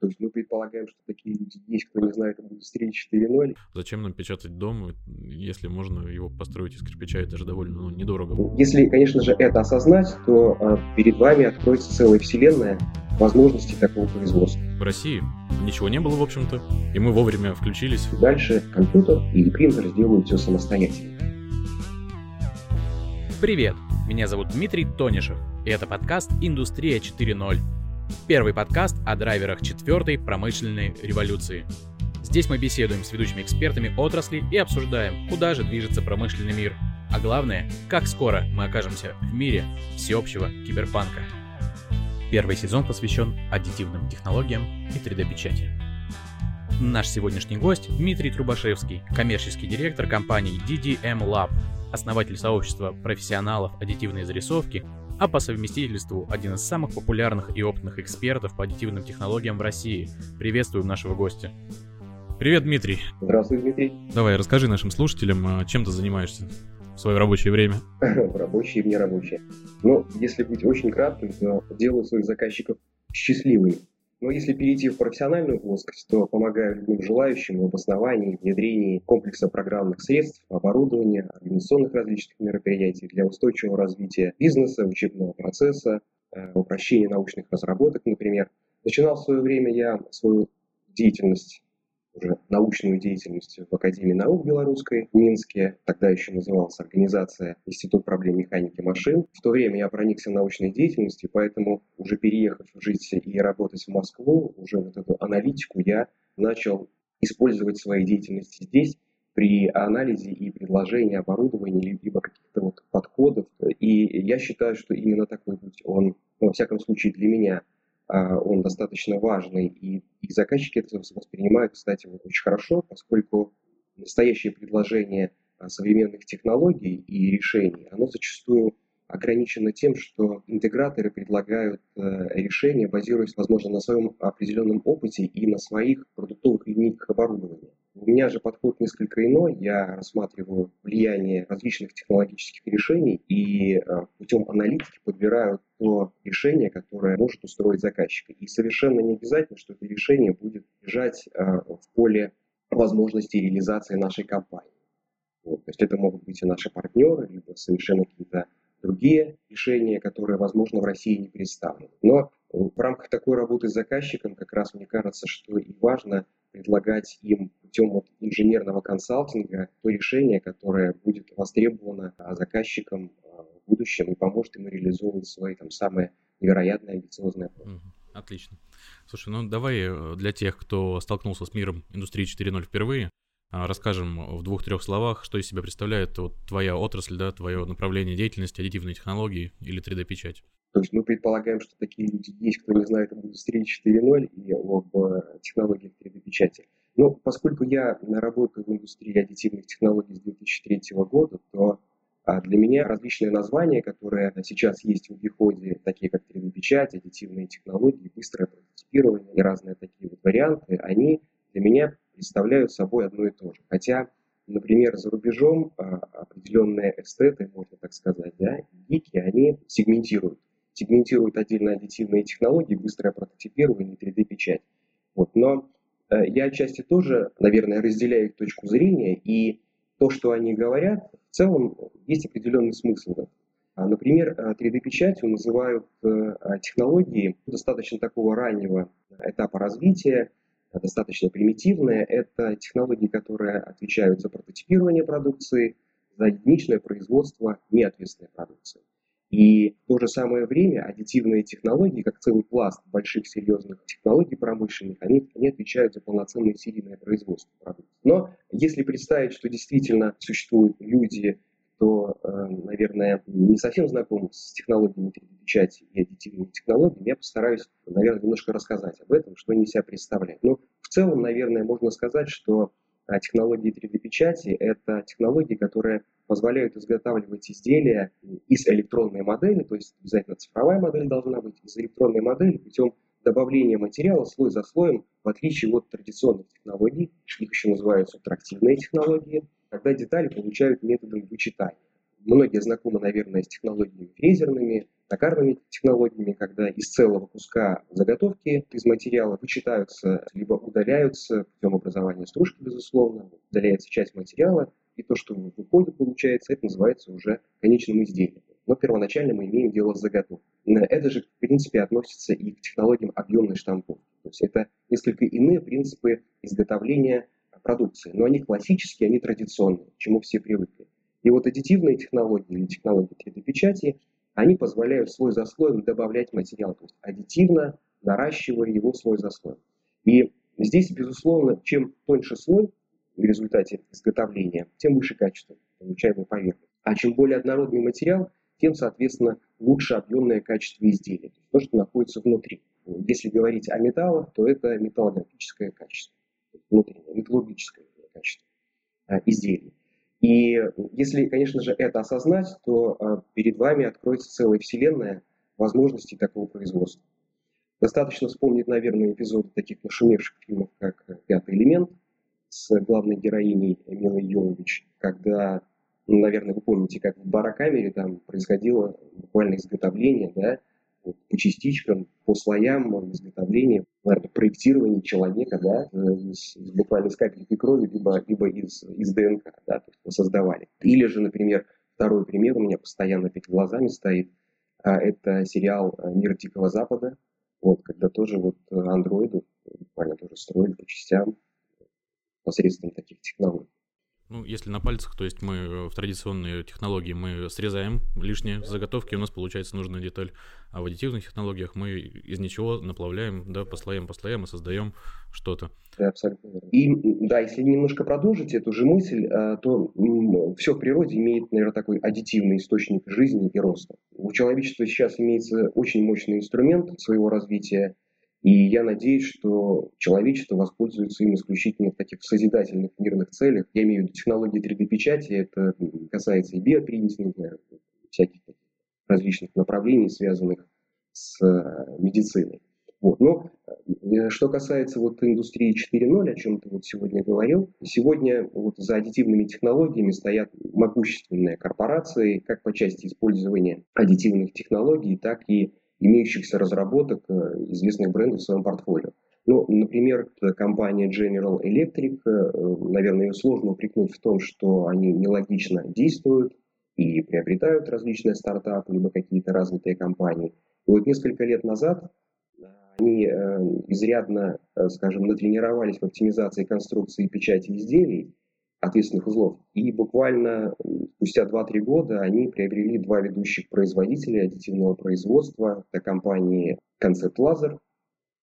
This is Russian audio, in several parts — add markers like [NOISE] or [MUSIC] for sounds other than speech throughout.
То есть мы предполагаем, что такие люди есть, кто не знает об индустрии 4.0. Зачем нам печатать дом, если можно его построить из кирпича, это же довольно ну, недорого. Если, конечно же, это осознать, то а, перед вами откроется целая вселенная возможностей такого производства. В России ничего не было, в общем-то, и мы вовремя включились. Дальше компьютер или принтер сделают все самостоятельно. Привет, меня зовут Дмитрий Тонишев, и это подкаст «Индустрия 4.0». Первый подкаст о драйверах четвертой промышленной революции. Здесь мы беседуем с ведущими экспертами отрасли и обсуждаем, куда же движется промышленный мир. А главное, как скоро мы окажемся в мире всеобщего киберпанка. Первый сезон посвящен аддитивным технологиям и 3D-печати. Наш сегодняшний гость Дмитрий Трубашевский, коммерческий директор компании DDM Lab, основатель сообщества профессионалов аддитивной зарисовки а по совместительству один из самых популярных и опытных экспертов по аддитивным технологиям в России. Приветствуем нашего гостя. Привет, Дмитрий. Здравствуй, Дмитрий. Давай, расскажи нашим слушателям, а, чем ты занимаешься в свое рабочее время. [LAUGHS] В рабочее и в нерабочее. Ну, если быть очень кратким, то делаю своих заказчиков счастливыми. Но если перейти в профессиональную плоскость, то помогаю любым желающим в обосновании, внедрении комплекса программных средств, оборудования, организационных различных мероприятий для устойчивого развития бизнеса, учебного процесса, э, упрощения научных разработок, например. Начинал в свое время я свою деятельность уже научную деятельность в Академии наук белорусской в Минске. Тогда еще называлась организация Институт проблем механики машин. В то время я проникся научной деятельностью, поэтому уже переехав жить и работать в Москву, уже вот эту аналитику я начал использовать в своей деятельности здесь при анализе и предложении оборудования либо каких-то вот подходов. И я считаю, что именно такой путь, он, ну, во всяком случае для меня, он достаточно важный, и, и заказчики это воспринимают, кстати, вот очень хорошо, поскольку настоящее предложение а, современных технологий и решений, оно зачастую ограничено тем, что интеграторы предлагают э, решения, базируясь, возможно, на своем определенном опыте и на своих продуктовых линейках оборудования. У меня же подход несколько иной. Я рассматриваю влияние различных технологических решений и э, путем аналитики подбираю то решение, которое может устроить заказчика. И совершенно не обязательно, что это решение будет лежать э, в поле возможностей реализации нашей компании. Вот. То есть это могут быть и наши партнеры, либо совершенно какие-то другие решения, которые, возможно, в России не представлены. Но в рамках такой работы с заказчиком как раз мне кажется, что и важно предлагать им путем вот инженерного консалтинга то решение, которое будет востребовано а, заказчиком а, в будущем и поможет ему реализовывать свои там самые невероятные амбициозные планы. Отлично. Слушай, ну давай э, для тех, кто столкнулся с миром индустрии 4.0 впервые, расскажем в двух-трех словах, что из себя представляет вот твоя отрасль, да, твое направление деятельности, аддитивные технологии или 3D-печать. То есть мы предполагаем, что такие люди есть, кто не знает об индустрии 4.0 и об э, технологиях 3D-печати. Но поскольку я работаю в индустрии аддитивных технологий с 2003 года, то а, для меня различные названия, которые сейчас есть в обиходе, такие как 3D-печать, аддитивные технологии, быстрое прототипирование и разные такие вот варианты, они для меня представляют собой одно и то же. Хотя, например, за рубежом а, определенные эстеты, можно так сказать, да, гики, они сегментируют сегментируют отдельно аддитивные технологии, быстрое прототипирование и 3D-печать. Вот. Но э, я отчасти тоже, наверное, разделяю их точку зрения, и то, что они говорят, в целом есть определенный смысл в этом. А, например, 3D-печатью э, называют э, технологии достаточно такого раннего этапа развития, достаточно примитивные. Это технологии, которые отвечают за прототипирование продукции, за единичное производство неответственной продукции. И в то же самое время аддитивные технологии, как целый пласт больших серьезных технологий промышленных, они, они отвечают за полноценное серийное производство продуктов. Но если представить, что действительно существуют люди, кто, э, наверное, не совсем знаком с технологиями 3D-печати и аддитивными технологиями, я постараюсь, наверное, немножко рассказать об этом, что они себя представляют. Но в целом, наверное, можно сказать, что а технологии 3D-печати – это технологии, которые позволяют изготавливать изделия из электронной модели, то есть обязательно цифровая модель должна быть, из электронной модели путем добавления материала слой за слоем, в отличие от традиционных технологий, их еще называют субтрактивные технологии, когда детали получают методом вычитания. Многие знакомы, наверное, с технологиями фрезерными, токарными технологиями, когда из целого куска заготовки из материала вычитаются, либо удаляются путем образования стружки, безусловно, удаляется часть материала, и то, что выходит, получается, это называется уже конечным изделием. Но первоначально мы имеем дело с заготовкой. Это же, в принципе, относится и к технологиям объемной штамповки. То есть это несколько иные принципы изготовления продукции, но они классические, они традиционные, к чему все привыкли. И вот аддитивные технологии или технологии 3D-печати, они позволяют слой за слоем добавлять материал, то есть аддитивно наращивая его слой за слоем. И здесь, безусловно, чем тоньше слой в результате изготовления, тем выше качество получаемой поверхности. А чем более однородный материал, тем, соответственно, лучше объемное качество изделия, то, что находится внутри. Если говорить о металлах, то это металлографическое качество, внутреннее, металлургическое качество а, изделия. И если, конечно же, это осознать, то а, перед вами откроется целая вселенная возможностей такого производства. Достаточно вспомнить, наверное, эпизоды таких нашумевших фильмов, как «Пятый элемент» с главной героиней Милой Йовович, когда, ну, наверное, вы помните, как в барокамере там происходило буквально изготовление, да, по частичкам, по слоям изготовления, наверное, проектирования человека, да, из, из, буквально из капельки крови, либо, либо из, из ДНК, да, то есть создавали. Или же, например, второй пример у меня постоянно перед глазами стоит, а, это сериал «Мир Дикого Запада», вот, когда тоже вот андроиды буквально тоже строили по частям посредством таких технологий. Ну, если на пальцах, то есть мы э, в традиционные технологии мы срезаем лишние заготовки, у нас получается нужная деталь. А в аддитивных технологиях мы из ничего наплавляем, да, по слоям, по слоям и создаем что-то. Да, абсолютно. И да, если немножко продолжить эту же мысль, э, то все в природе имеет, наверное, такой аддитивный источник жизни и роста. У человечества сейчас имеется очень мощный инструмент своего развития – и я надеюсь, что человечество воспользуется им исключительно в таких созидательных мирных целях. Я имею в виду технологии 3D-печати, это касается и биопринтинга, всяких различных направлений, связанных с э, медициной. Вот. Но э, что касается вот индустрии 4.0, о чем ты вот сегодня говорил, сегодня вот за аддитивными технологиями стоят могущественные корпорации, как по части использования аддитивных технологий, так и имеющихся разработок э, известных брендов в своем портфолио. Ну, например, компания General Electric, э, наверное, ее сложно упрекнуть в том, что они нелогично действуют и приобретают различные стартапы, либо какие-то развитые компании. И вот несколько лет назад они э, изрядно, скажем, натренировались в оптимизации конструкции печати изделий, ответственных узлов. И буквально спустя 2-3 года они приобрели два ведущих производителя аддитивного производства. Это компании Concept Laser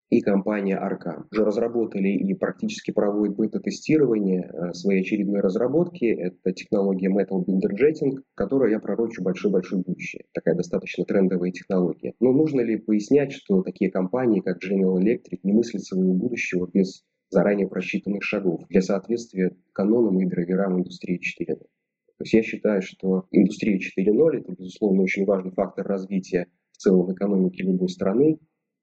и компания Arcan. Уже разработали и практически проводят бета-тестирование э, своей очередной разработки. Это технология Metal Binder Jetting, которую я пророчу большое-большое будущее. Такая достаточно трендовая технология. Но нужно ли пояснять, что такие компании, как General Electric, не мыслят своего будущего без заранее просчитанных шагов для соответствия канонам и драйверам индустрии 4.0. То есть я считаю, что индустрия 4.0 это, безусловно, очень важный фактор развития в целом экономики любой страны,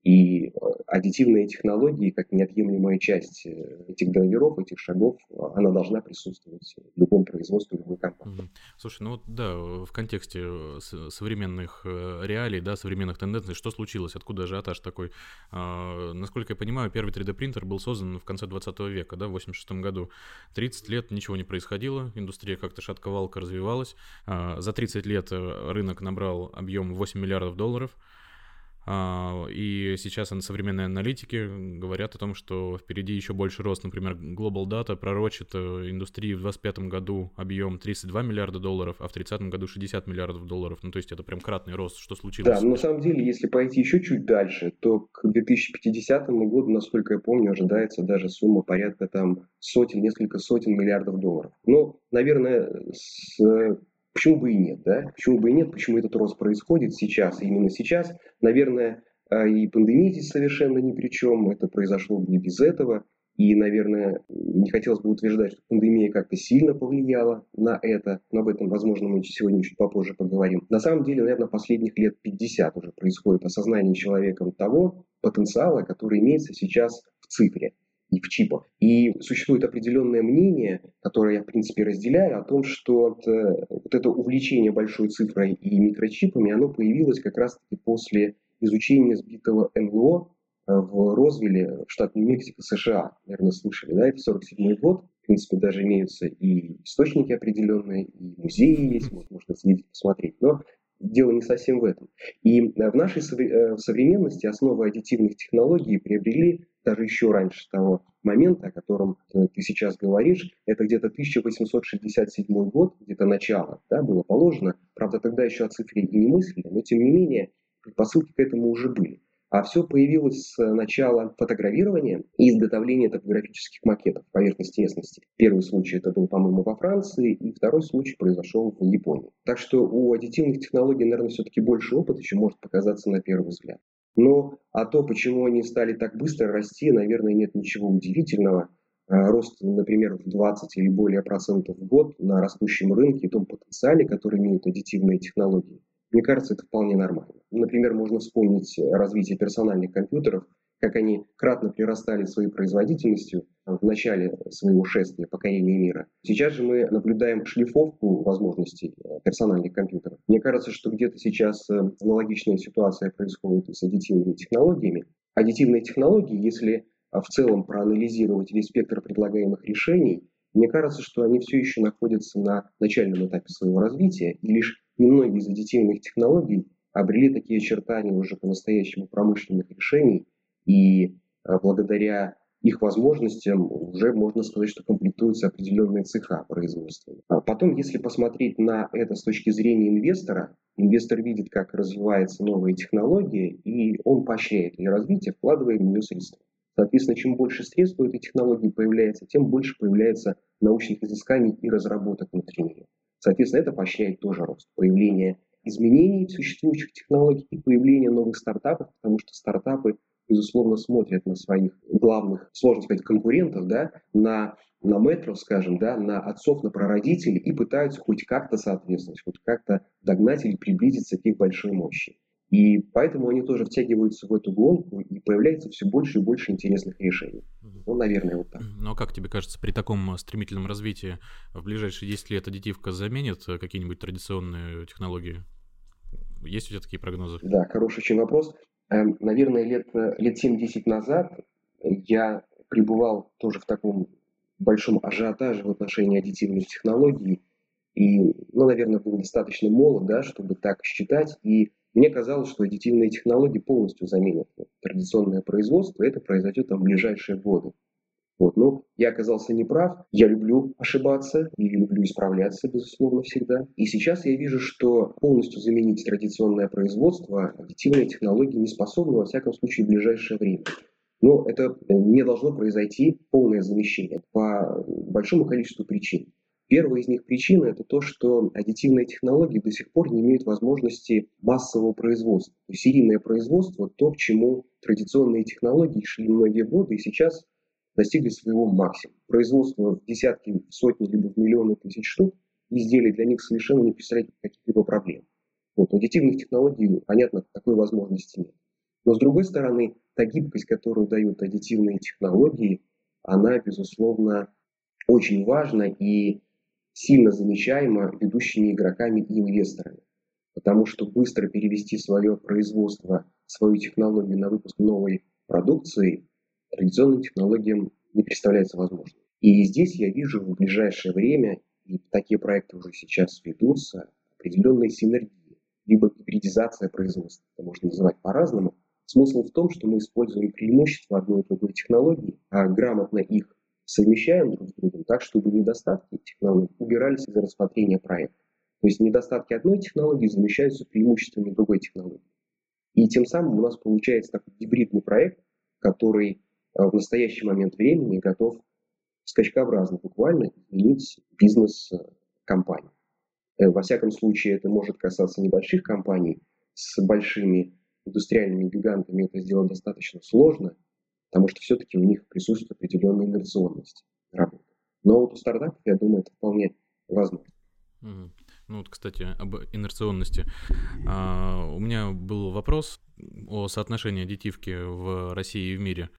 и э, аддитивные технологии, как неотъемлемая часть э, этих драйверов, этих шагов, она должна присутствовать в любом производстве, в любой компании. Слушай, ну вот да, в контексте э, современных реалий, да, современных тенденций, что случилось, откуда ажиотаж такой? А, насколько я понимаю, первый 3D-принтер был создан в конце 20 века, да, в 86 году. 30 лет ничего не происходило, индустрия как-то шатковалка развивалась. А, за 30 лет рынок набрал объем 8 миллиардов долларов. А, и сейчас современные аналитики говорят о том, что впереди еще больше рост. Например, Global Data пророчит э, индустрии в 2025 году объем 32 миллиарда долларов, а в 30 году 60 миллиардов долларов. Ну, то есть это прям кратный рост. Что случилось? Да, но на самом деле, если пойти еще чуть дальше, то к 2050 году, насколько я помню, ожидается даже сумма порядка там сотен, несколько сотен миллиардов долларов. Ну, наверное, с Почему бы и нет, да? Почему бы и нет? Почему этот рост происходит сейчас, именно сейчас? Наверное, а, и пандемия здесь совершенно ни при чем. Это произошло бы не без этого. И, наверное, не хотелось бы утверждать, что пандемия как-то сильно повлияла на это, но об этом, возможно, мы сегодня чуть попозже поговорим. На самом деле, наверное, последних лет 50 уже происходит осознание человеком того потенциала, который имеется сейчас в цифре. И в чипах. И существует определенное мнение, которое я, в принципе, разделяю, о том, что вот, э, вот это увлечение большой цифрой и микрочипами, оно появилось как раз-таки после изучения сбитого НЛО э, в Розвилле, штат Нью-Мексико, США. Наверное, слышали, да, это 47 год. В принципе, даже имеются и источники определенные, и музеи есть, можно съездить посмотреть. Но дело не совсем в этом. И в нашей современности основы аддитивных технологий приобрели даже еще раньше того момента, о котором э, ты сейчас говоришь, это где-то 1867 год, где-то начало, да, было положено. Правда, тогда еще о цифре и не мыслили, но тем не менее предпосылки к этому уже были. А все появилось с начала фотографирования и изготовления топографических макетов поверхности местности. Первый случай это был, по-моему, во Франции, и второй случай произошел в Японии. Так что у аддитивных технологий, наверное, все-таки больше опыта, чем может показаться на первый взгляд. Но а то, почему они стали так быстро расти, наверное, нет ничего удивительного. А, рост, например, в 20 или более процентов в год на растущем рынке и том потенциале, который имеют аддитивные технологии, мне кажется, это вполне нормально. Например, можно вспомнить развитие персональных компьютеров – как они кратно прирастали своей производительностью в начале своего шествия покорения мира. Сейчас же мы наблюдаем шлифовку возможностей э, персональных компьютеров. Мне кажется, что где-то сейчас э, аналогичная ситуация происходит с аддитивными технологиями. Аддитивные технологии, если э, в целом проанализировать весь спектр предлагаемых решений, мне кажется, что они все еще находятся на начальном этапе своего развития, и лишь немногие из аддитивных технологий обрели такие очертания уже по-настоящему промышленных решений, и а, благодаря их возможностям уже можно сказать, что комплектуются определенные цеха производства. А потом, если посмотреть на это с точки зрения инвестора, инвестор видит, как развивается новая технология, и он поощряет ее развитие, вкладывая в нее средства. Соответственно, чем больше средств у этой технологии появляется, тем больше появляется научных изысканий и разработок внутри нее. Соответственно, это поощряет тоже рост, появление изменений существующих технологий и появление новых стартапов, потому что стартапы безусловно, смотрят на своих главных, сложно сказать, конкурентов, да, на, на метров, скажем, да, на отцов, на прародителей и пытаются хоть как-то соответствовать, хоть как-то догнать или приблизиться к их большой мощи. И поэтому они тоже втягиваются в эту гонку, и появляется все больше и больше интересных решений. Ну, наверное, вот так. Ну, а как тебе кажется, при таком стремительном развитии в ближайшие 10 лет аддитивка заменит какие-нибудь традиционные технологии? Есть у тебя такие прогнозы? Да, хороший очень вопрос. Эм, наверное, лет, э, лет 7-10 назад я пребывал тоже в таком большом ажиотаже в отношении аддитивных технологий. И, ну, наверное, был достаточно молод, да, чтобы так считать. И мне казалось, что аддитивные технологии полностью заменят традиционное производство. Это произойдет там в ближайшие годы. Вот. Но я оказался неправ. Я люблю ошибаться и люблю исправляться, безусловно, всегда. И сейчас я вижу, что полностью заменить традиционное производство аддитивные технологии не способны, во всяком случае, в ближайшее время. Но это не должно произойти полное замещение по большому количеству причин. Первая из них причина – это то, что аддитивные технологии до сих пор не имеют возможности массового производства. Серийное производство – то, к чему традиционные технологии шли многие годы, и сейчас достигли своего максимума. Производство в десятки, в сотни, либо в миллионы тысяч штук изделий для них совершенно не представляет каких-либо проблем. Вот, аддитивных технологий, понятно, такой возможности нет. Но с другой стороны, та гибкость, которую дают аддитивные технологии, она, безусловно, очень важна и сильно замечаема ведущими игроками и инвесторами. Потому что быстро перевести свое производство, свою технологию на выпуск новой продукции традиционным технологиям не представляется возможным. И здесь я вижу в ближайшее время, и такие проекты уже сейчас ведутся, определенные синергии, либо гибридизация производства, это можно называть по-разному. Смысл в том, что мы используем преимущества одной и другой технологии, а грамотно их совмещаем друг с другом так, чтобы недостатки технологий убирались из рассмотрения проекта. То есть недостатки одной технологии замещаются преимуществами другой технологии. И тем самым у нас получается такой гибридный проект, который в настоящий момент времени готов скачкообразно буквально изменить бизнес э, компании. Э, во всяком случае, это может касаться небольших компаний. С большими индустриальными гигантами это сделать достаточно сложно, потому что все-таки у них присутствует определенная инерционность работы. Но вот у стартапов, я думаю, это вполне возможно. Ну вот, кстати, об инерционности. А, у меня был вопрос о соотношении аддитивки в России и в мире.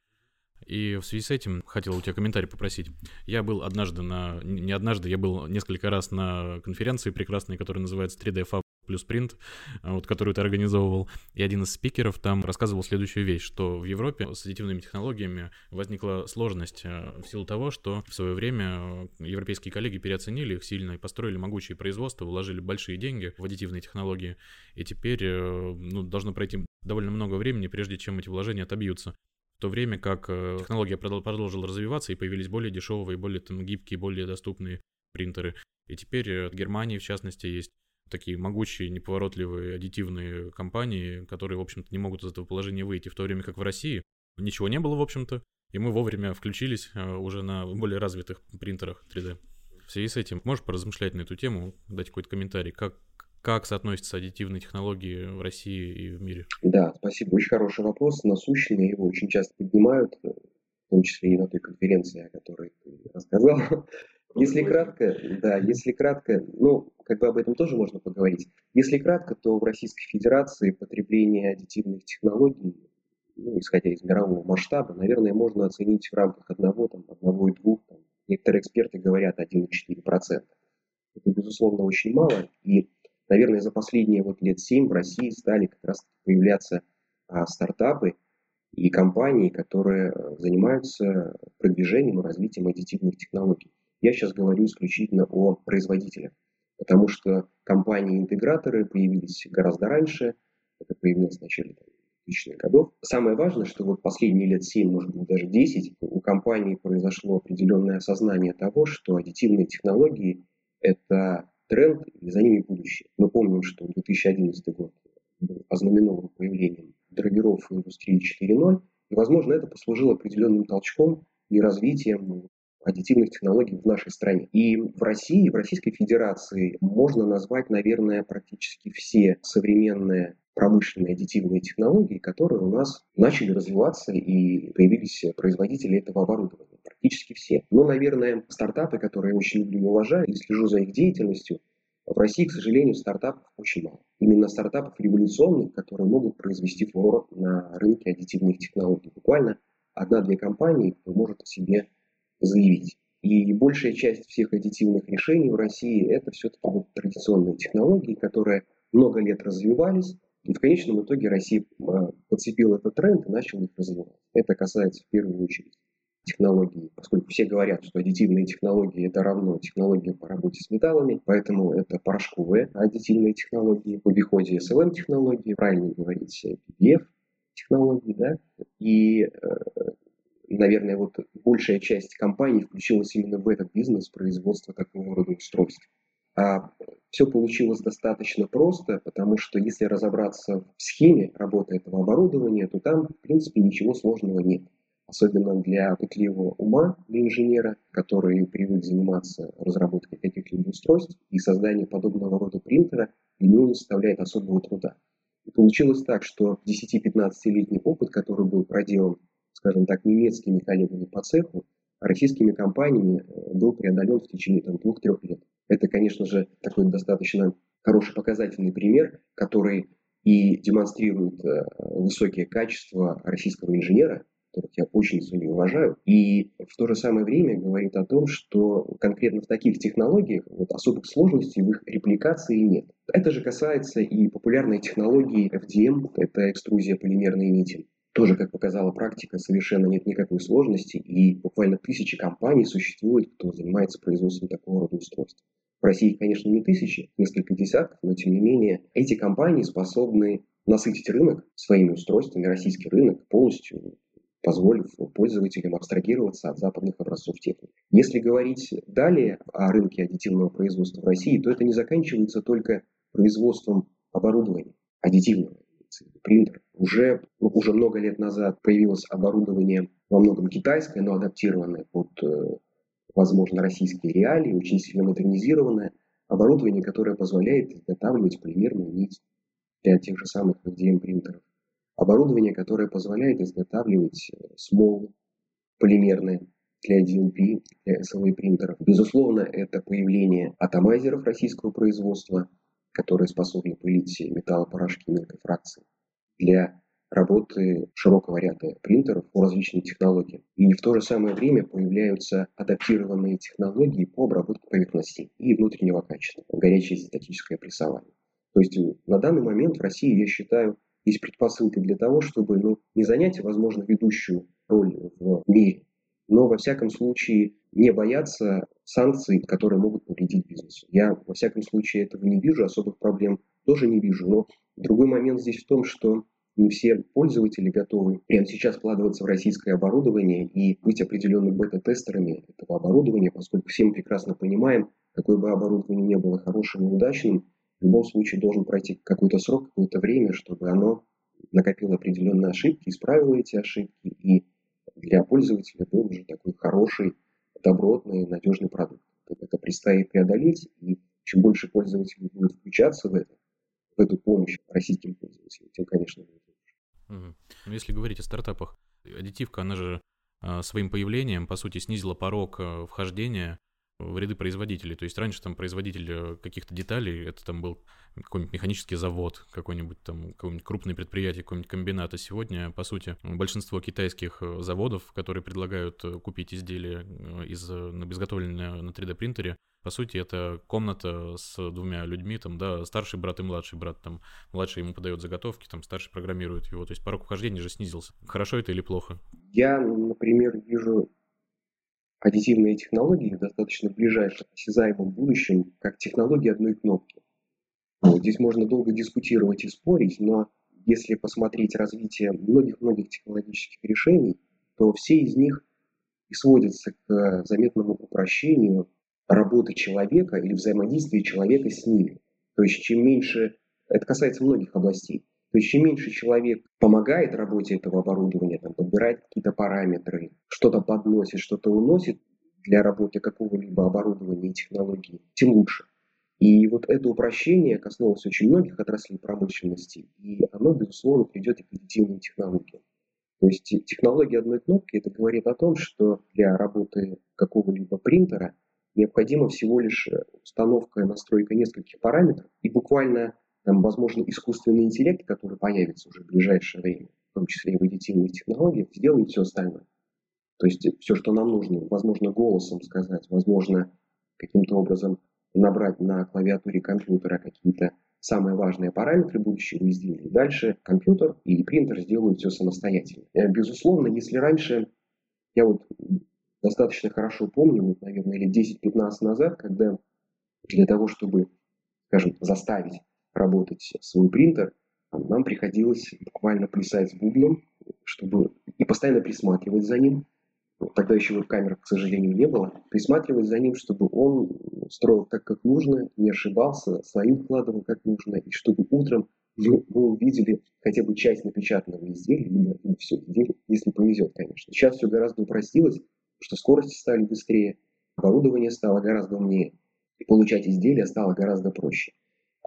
И в связи с этим хотел у тебя комментарий попросить. Я был однажды на... Не однажды, я был несколько раз на конференции прекрасной, которая называется 3D Fab плюс принт, вот, которую ты организовывал, и один из спикеров там рассказывал следующую вещь, что в Европе с аддитивными технологиями возникла сложность а, в силу того, что в свое время европейские коллеги переоценили их сильно и построили могучие производства, вложили большие деньги в аддитивные технологии, и теперь э, ну, должно пройти довольно много времени, прежде чем эти вложения отобьются. В то время как э, технология продолжила развиваться и появились более дешевые, более там, гибкие, более доступные принтеры. И теперь э, в Германии, в частности, есть такие могучие, неповоротливые аддитивные компании, которые, в общем-то, не могут из этого положения выйти, в то время как в России ничего не было, в общем-то, и мы вовремя включились э, уже на более развитых принтерах 3D. В связи с этим можешь поразмышлять на эту тему, дать какой-то комментарий, как, как соотносятся аддитивные технологии в России и в мире? Да, спасибо. Очень хороший вопрос, насущный. Его очень часто поднимают, в том числе и на той конференции, о которой ты рассказал. Если кратко, да, если кратко, ну, как бы об этом тоже можно поговорить. Если кратко, то в Российской Федерации потребление аддитивных технологий, ну, исходя из мирового масштаба, наверное, можно оценить в рамках одного, там, одного и двух, там, некоторые эксперты говорят 1,4%. Это, безусловно, очень мало, и, наверное, за последние вот лет 7 в России стали как раз появляться а, стартапы и компании, которые э, занимаются продвижением и развитием аддитивных технологий. Я сейчас говорю исключительно о производителях, потому что компании-интеграторы появились гораздо раньше, это появилось в начале 2000-х годов. Самое важное, что вот последние лет 7, может быть даже 10, у компании произошло определенное осознание того, что аддитивные технологии – это тренд, и за ними будущее. Мы помним, что 2011 год был ознаменован появлением драйверов индустрии 4.0, и, возможно, это послужило определенным толчком и развитием аддитивных технологий в нашей стране. И в России, в Российской Федерации можно назвать, наверное, практически все современные промышленные аддитивные технологии, которые у нас начали развиваться и появились производители этого оборудования. Практически все. Но, наверное, стартапы, которые я очень люблю и уважаю, и слежу за их деятельностью, в России, к сожалению, стартапов очень мало. Именно стартапов революционных, которые могут произвести фурор на рынке аддитивных технологий. Буквально одна-две компании может в себе заявить. И большая часть всех аддитивных решений в России это все-таки вот традиционные технологии, которые много лет развивались, и в конечном итоге Россия а, подцепила этот тренд и начала их развивать. Это касается в первую очередь технологий, поскольку все говорят, что аддитивные технологии это равно технологии по работе с металлами, поэтому это порошковые аддитивные технологии, в обиходе SLM технологии, правильно говорить PDF технологии, да, и э, наверное, вот большая часть компаний включилась именно в этот бизнес производства такого рода устройств. А все получилось достаточно просто, потому что если разобраться в схеме работы этого оборудования, то там, в принципе, ничего сложного нет. Особенно для пытливого ума, для инженера, который привык заниматься разработкой каких-либо устройств, и создание подобного рода принтера него не составляет особого труда. И получилось так, что 10-15-летний опыт, который был проделан скажем так, немецкими коллегами по цеху, российскими компаниями э, был преодолен в течение там, двух-трех лет. Это, конечно же, такой достаточно хороший показательный пример, который и демонстрирует э, высокие качества российского инженера, которых я очень и уважаю, и в то же самое время говорит о том, что конкретно в таких технологиях вот, особых сложностей в их репликации нет. Это же касается и популярной технологии FDM, это экструзия полимерной нити. Тоже, как показала практика, совершенно нет никакой сложности, и буквально тысячи компаний существует, кто занимается производством такого рода устройств. В России, конечно, не тысячи, несколько десятков, но тем не менее эти компании способны насытить рынок своими устройствами, российский рынок полностью позволив пользователям абстрагироваться от западных образцов техники. Если говорить далее о рынке аддитивного производства в России, то это не заканчивается только производством оборудования аддитивного принтер. Уже, ну, уже много лет назад появилось оборудование во многом китайское, но адаптированное под, э, возможно, российские реалии, очень сильно модернизированное. Оборудование, которое позволяет изготавливать полимерную нить для тех же самых FDM принтеров. Оборудование, которое позволяет изготавливать э, смолы полимерные для DLP, для SLA принтеров. Безусловно, это появление атомайзеров российского производства – которые способны пылить металлопорошки мелкой фракции. Для работы широкого ряда принтеров по различным технологиям. И в то же самое время появляются адаптированные технологии по обработке поверхностей и внутреннего качества, горячее статическое прессование. То есть на данный момент в России, я считаю, есть предпосылки для того, чтобы ну, не занять, возможно, ведущую роль в мире, но во всяком случае не бояться санкций, которые могут повредить бизнесу. Я во всяком случае этого не вижу, особых проблем тоже не вижу. Но другой момент здесь в том, что не все пользователи готовы прямо сейчас вкладываться в российское оборудование и быть определенными бета-тестерами этого оборудования, поскольку все мы прекрасно понимаем, какое бы оборудование ни было хорошим и удачным, в любом случае должен пройти какой-то срок, какое-то время, чтобы оно накопило определенные ошибки, исправило эти ошибки, и для пользователя был уже такой хороший, добротный, надежный продукт. Это предстоит преодолеть, и чем больше пользователей будет включаться в это, в эту помощь российским пользователям, тем, конечно, будет лучше. Угу. Если говорить о стартапах, аддитивка, она же а, своим появлением, по сути, снизила порог а, вхождения в ряды производителей. То есть раньше там производитель э, каких-то деталей, это там был какой-нибудь механический завод, какой-нибудь там какое-нибудь крупное предприятие, какой-нибудь комбинат. А сегодня, по сути, большинство китайских э, заводов, которые предлагают э, купить изделия из, изготовленные на 3D принтере, по сути, это комната с двумя людьми, там, да, старший брат и младший брат, там, младший ему подает заготовки, там, старший программирует его, то есть порог вхождения же снизился. Хорошо это или плохо? Я, например, вижу аддитивные технологии в достаточно ближайшем осязаемом будущем, как технологии одной кнопки. Вот, здесь можно долго дискутировать и спорить, но если посмотреть развитие многих-многих технологических решений, то все из них и сводятся к заметному упрощению работы человека или взаимодействия человека с ними. То есть чем меньше, это касается многих областей, есть чем меньше человек помогает работе этого оборудования, там, подбирает какие-то параметры, что-то подносит, что-то уносит для работы какого-либо оборудования и технологии, тем лучше. И вот это упрощение коснулось очень многих отраслей промышленности, и оно, безусловно, придет и к аддитивным технологиям. То есть технология одной кнопки это говорит о том, что для работы какого-либо принтера необходима всего лишь установка и настройка нескольких параметров, и буквально там, возможно, искусственный интеллект, который появится уже в ближайшее время, в том числе и в эдитивных технологиях, сделает все остальное. То есть все, что нам нужно, возможно, голосом сказать, возможно, каким-то образом набрать на клавиатуре компьютера какие-то самые важные параметры будущего изделия. Дальше компьютер и принтер сделают все самостоятельно. Э, безусловно, если раньше, я вот достаточно хорошо помню, вот, наверное, лет 10-15 назад, когда для того, чтобы, скажем, заставить работать свой принтер, нам приходилось буквально плясать с бубном, чтобы и постоянно присматривать за ним. Тогда еще веб-камер, к сожалению, не было. Присматривать за ним, чтобы он строил так, как нужно, не ошибался, своим вкладывал как нужно, и чтобы утром мы увидели хотя бы часть напечатанного изделия, либо, все изделие, если повезет, конечно. Сейчас все гораздо упростилось, что скорости стали быстрее, оборудование стало гораздо умнее, и получать изделия стало гораздо проще.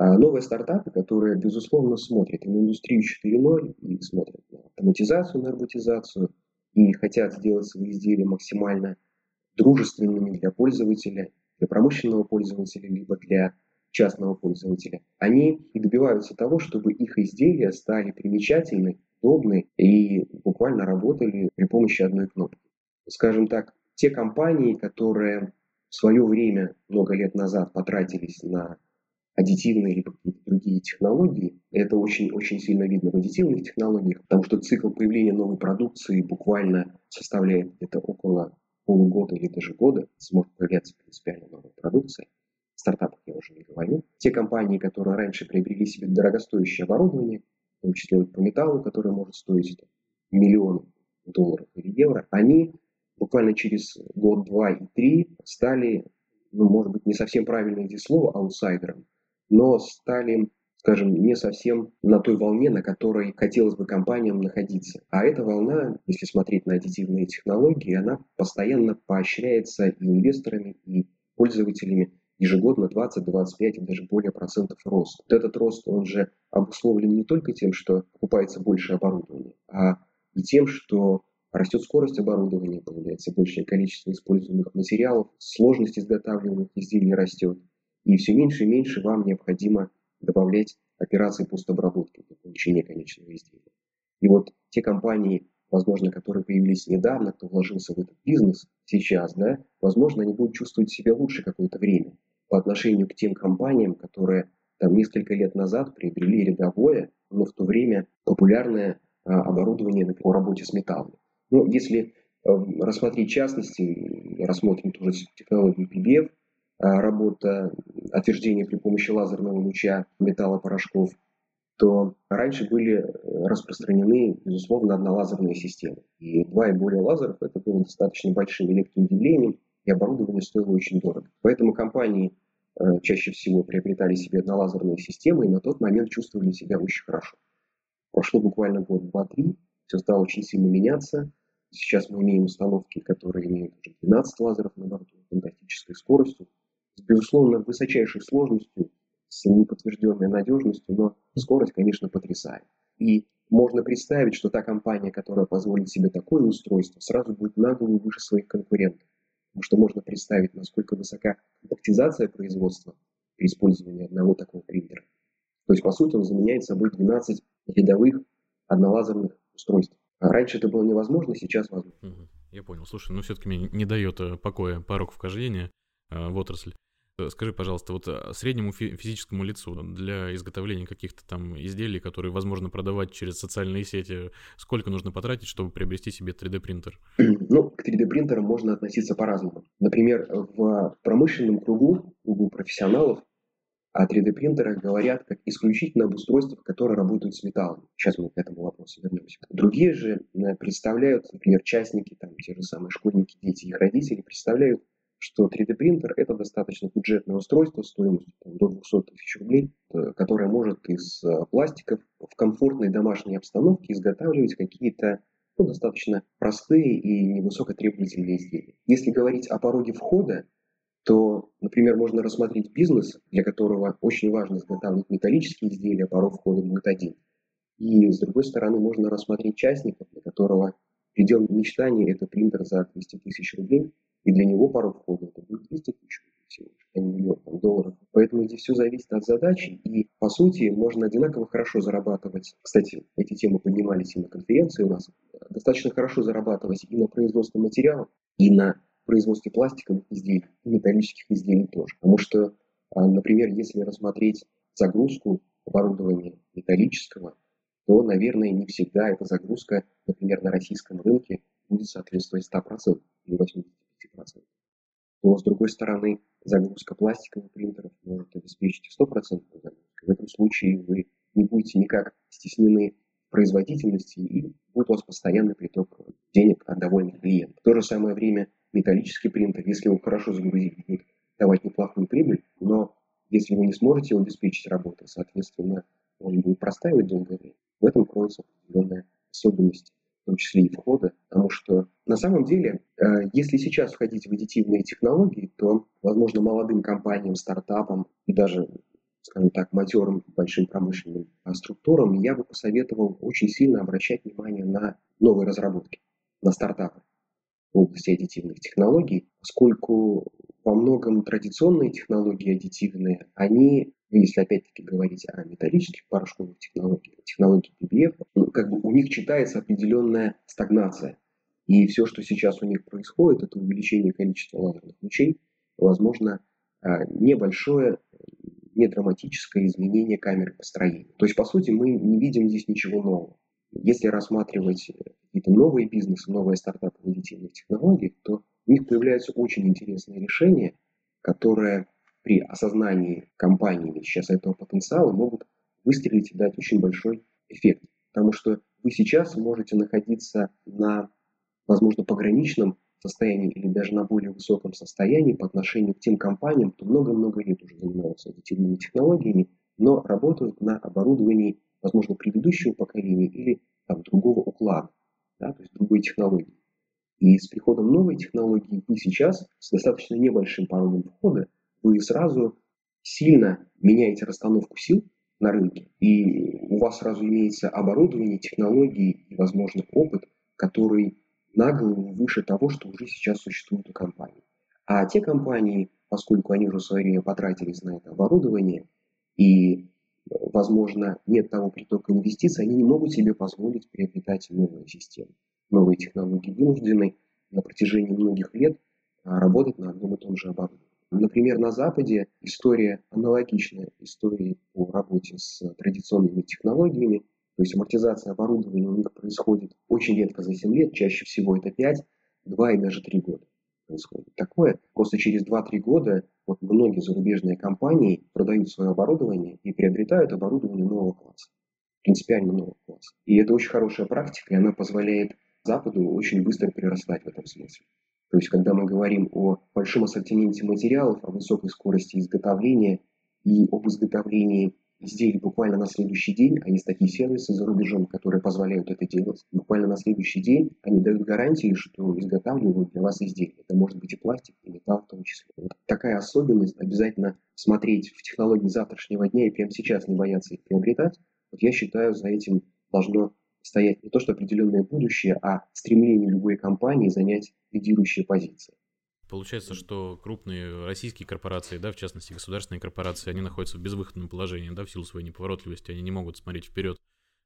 А новые стартапы, которые, безусловно, смотрят на индустрию 4.0, и смотрят на автоматизацию, на роботизацию, и хотят сделать свои изделия максимально дружественными для пользователя, для промышленного пользователя, либо для частного пользователя, они и добиваются того, чтобы их изделия стали примечательны, удобны и буквально работали при помощи одной кнопки. Скажем так, те компании, которые в свое время, много лет назад, потратились на аддитивные или какие-то другие технологии. Это очень-очень сильно видно в аддитивных технологиях, потому что цикл появления новой продукции буквально составляет где-то около полугода или даже года. Сможет появляться принципиально новая продукция. Стартапах я уже не говорю. Те компании, которые раньше приобрели себе дорогостоящее оборудование, в том числе вот по металлу, которое может стоить миллион долларов или евро, они буквально через год, два и три стали, ну, может быть, не совсем правильное здесь слово, аутсайдером, но стали скажем, не совсем на той волне, на которой хотелось бы компаниям находиться. А эта волна, если смотреть на аддитивные технологии, она постоянно поощряется и инвесторами, и пользователями ежегодно 20, 25 и даже более процентов рост. Вот этот рост, он же обусловлен не только тем, что покупается больше оборудования, а и тем, что растет скорость оборудования, появляется большее количество используемых материалов, сложность изготавливаемых изделий растет. И все меньше и меньше вам необходимо добавлять операции постобработки для получения конечного изделия. И вот те компании, возможно, которые появились недавно, кто вложился в этот бизнес сейчас, да, возможно, они будут чувствовать себя лучше какое-то время по отношению к тем компаниям, которые там несколько лет назад приобрели рядовое, но в то время популярное а, оборудование по работе с металлом. Ну, если э, рассмотреть частности, рассмотрим тоже технологию PBF, а, работа отверждения при помощи лазерного луча металлопорошков, то раньше были э, распространены, безусловно, однолазерные системы. И два и более лазеров – это было достаточно большим электроудивлением, и оборудование стоило очень дорого. Поэтому компании э, чаще всего приобретали себе однолазерные системы и на тот момент чувствовали себя очень хорошо. Прошло буквально год, два, три, все стало очень сильно меняться. Сейчас мы имеем установки, которые имеют уже 12 лазеров на борту, фантастической скоростью, с, безусловно, высочайшей сложностью, с неподтвержденной надежностью, но скорость, конечно, потрясает. И можно представить, что та компания, которая позволит себе такое устройство, сразу будет на голову выше своих конкурентов. Потому что можно представить, насколько высока компактизация производства при использовании одного такого принтера. То есть, по сути, он заменяет собой 12 рядовых однолазерных устройств. А раньше это было невозможно, сейчас возможно. Я понял. Слушай, ну все-таки мне не дает э, покоя порог вхождения э, в отрасль. Э, скажи, пожалуйста, вот э, среднему физическому лицу для изготовления каких-то там изделий, которые возможно продавать через социальные сети, сколько нужно потратить, чтобы приобрести себе 3D-принтер? [CLEARS THROAT] Ну, к 3D-принтерам можно относиться по-разному. Например, в промышленном кругу, кругу профессионалов, о 3D-принтерах говорят как исключительно об устройствах, которые работают с металлом. Сейчас мы к этому вопросу вернемся. Другие же э, представляют, например, частники, там, те же самые школьники, дети, их родители, представляют что 3D-принтер – это достаточно бюджетное устройство стоимостью до 200 тысяч рублей, э, которое может из э, пластиков в комфортной домашней обстановке изготавливать какие-то ну, достаточно простые и невысокотребовательные изделия. Если говорить о пороге входа, то, например, можно рассмотреть бизнес, для которого очень важно изготавливать металлические изделия, порог входа будет один. И, с другой стороны, можно рассмотреть частников, для которого предел мечтаний – это принтер за 200 тысяч рублей – и для него порог входа это будет 200 тысяч всего лишь, а не миллион там, долларов. Поэтому здесь все зависит от задачи. И, по сути, можно одинаково хорошо зарабатывать. Кстати, эти темы поднимались и на конференции у нас. Достаточно хорошо зарабатывать и на производстве материалов, и на производстве пластиковых изделий, и металлических изделий тоже. Потому что, а, например, если рассмотреть загрузку оборудования металлического, то, наверное, не всегда эта загрузка, например, на российском рынке будет соответствовать 100% или 80% то, с другой стороны, загрузка пластиковых принтеров может обеспечить 100% загрузку. В этом случае вы не будете никак стеснены производительности и будет у вас постоянный приток денег от довольных клиентов. В то же самое время металлический принтер, если его хорошо загрузить, будет давать неплохую прибыль, но если вы не сможете его обеспечить работой, соответственно, он будет простаивать долгое время. В этом кроется определенная особенность том числе и входа, потому что на самом деле, э, если сейчас входить в аддитивные технологии, то, возможно, молодым компаниям, стартапам и даже, скажем так, матерым большим промышленным структурам я бы посоветовал очень сильно обращать внимание на новые разработки, на стартапы в области аддитивных технологий, поскольку во многом традиционные технологии аддитивные, они если опять-таки говорить о металлических порошковых технологиях, технологии PBF, ну, как бы у них читается определенная стагнация. И все, что сейчас у них происходит, это увеличение количества лазерных лучей, возможно, а, небольшое, не драматическое изменение камеры построения. То есть, по сути, мы не видим здесь ничего нового. Если рассматривать какие-то новые бизнесы, новые стартапы в аддитивных технологиях, то у них появляются очень интересные решения, которые при осознании компаниями сейчас этого потенциала могут выстрелить и дать очень большой эффект. Потому что вы сейчас можете находиться на, возможно, пограничном состоянии или даже на более высоком состоянии по отношению к тем компаниям, кто много-много лет уже занимаются аддитивными технологиями, но работают на оборудовании, возможно, предыдущего поколения или там, другого уклада, да, то есть другой технологии. И с приходом новой технологии вы сейчас с достаточно небольшим порогом входа вы сразу сильно меняете расстановку сил на рынке, и у вас сразу имеется оборудование, технологии и, возможно, опыт, который на голову выше того, что уже сейчас существует у компании. А те компании, поскольку они уже в свое время потратились на это оборудование и возможно, нет того притока инвестиций, они не могут себе позволить приобретать новые системы, новые технологии, вынуждены на протяжении многих лет а, работать на одном и том же оборудовании. Например, на Западе история аналогичная истории по работе с традиционными технологиями, то есть амортизация оборудования у них происходит очень редко за 7 лет, чаще всего это 5, 2 и даже 3 года происходит такое. Просто через 2-3 года вот многие зарубежные компании продают свое оборудование и приобретают оборудование нового класса, принципиально нового класса. И это очень хорошая практика, и она позволяет Западу очень быстро прирастать в этом смысле. То есть, когда мы говорим о большом ассортименте материалов, о высокой скорости изготовления и об изготовлении изделий буквально на следующий день, а есть такие сервисы за рубежом, которые позволяют это делать. Буквально на следующий день они дают гарантии, что изготавливают для вас изделие. Это может быть и пластик, и металл в том числе. Вот такая особенность обязательно смотреть в технологии завтрашнего дня и прямо сейчас не бояться их приобретать. Вот я считаю, за этим должно стоять не то что определенное будущее, а стремление любой компании занять лидирующие позиции. Получается, что крупные российские корпорации, да, в частности государственные корпорации, они находятся в безвыходном положении, да, в силу своей неповоротливости, они не могут смотреть вперед.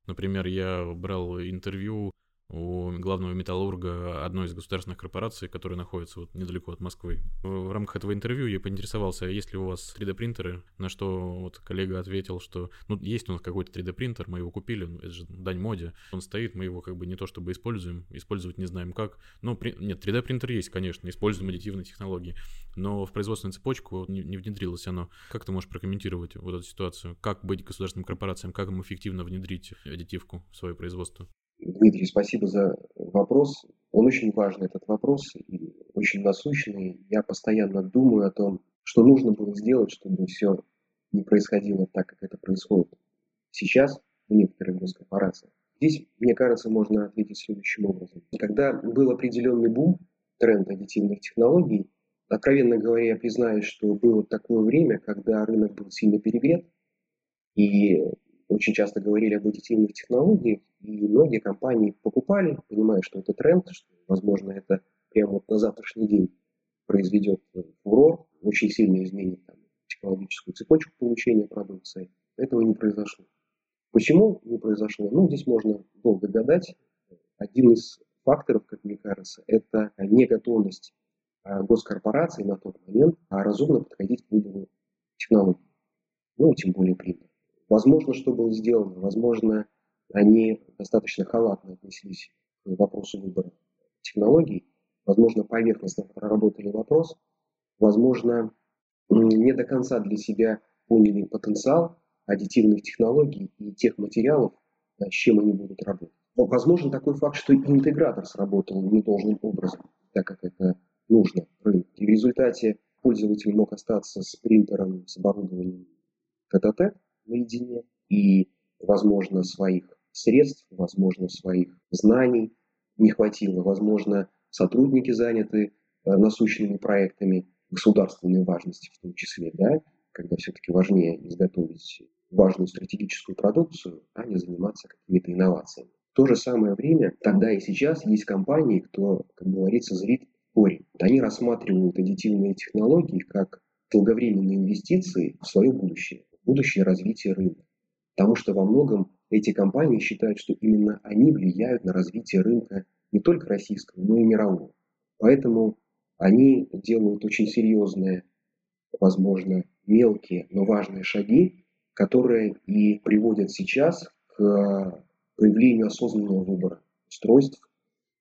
Например, я брал интервью у главного металлурга одной из государственных корпораций, которая находится вот недалеко от Москвы. В рамках этого интервью я поинтересовался, а есть ли у вас 3D-принтеры, на что вот коллега ответил, что ну, есть у нас какой-то 3D-принтер, мы его купили, это же дань моде, он стоит, мы его как бы не то чтобы используем, использовать не знаем как. Ну, при... нет, 3D-принтер есть, конечно, используем аддитивные технологии, но в производственную цепочку не, не внедрилось оно. Как ты можешь прокомментировать вот эту ситуацию? Как быть государственным корпорациям, как им эффективно внедрить аддитивку в свое производство? Дмитрий, спасибо за вопрос. Он очень важный, этот вопрос, и очень насущный. Я постоянно думаю о том, что нужно было сделать, чтобы все не происходило так, как это происходит сейчас в некоторых госкорпорациях. Здесь, мне кажется, можно ответить следующим образом. Когда был определенный бум, тренд аддитивных технологий, откровенно говоря, я признаюсь, что было такое время, когда рынок был сильно перегрет, и очень часто говорили об аддитивных технологиях, и многие компании покупали, понимая, что это тренд, что, возможно, это прямо вот на завтрашний день произведет фурор, очень сильно изменит там, технологическую цепочку получения продукции. Этого не произошло. Почему не произошло? Ну, здесь можно долго гадать. Один из факторов, как мне кажется, это неготовность а, госкорпораций на тот момент а разумно подходить к выбору технологий. Ну, и тем более принтер. Возможно, что было сделано, возможно, они достаточно халатно отнеслись к вопросу выбора технологий, возможно, поверхностно проработали вопрос, возможно, не до конца для себя поняли потенциал аддитивных технологий и тех материалов, с чем они будут работать. Возможно такой факт, что интегратор сработал не должным образом, так как это нужно. И в результате пользователь мог остаться с принтером, с оборудованием ТТТ, наедине и, возможно, своих средств, возможно, своих знаний не хватило, возможно, сотрудники заняты э, насущными проектами государственной важности в том числе, да, когда все-таки важнее изготовить важную стратегическую продукцию, а не заниматься какими-то инновациями. В то же самое время, тогда и сейчас есть компании, кто, как говорится, зрит корень. Они рассматривают аддитивные технологии как долговременные инвестиции в свое будущее будущее развитие рынка. Потому что во многом эти компании считают, что именно они влияют на развитие рынка не только российского, но и мирового. Поэтому они делают очень серьезные, возможно, мелкие, но важные шаги, которые и приводят сейчас к появлению осознанного выбора устройств.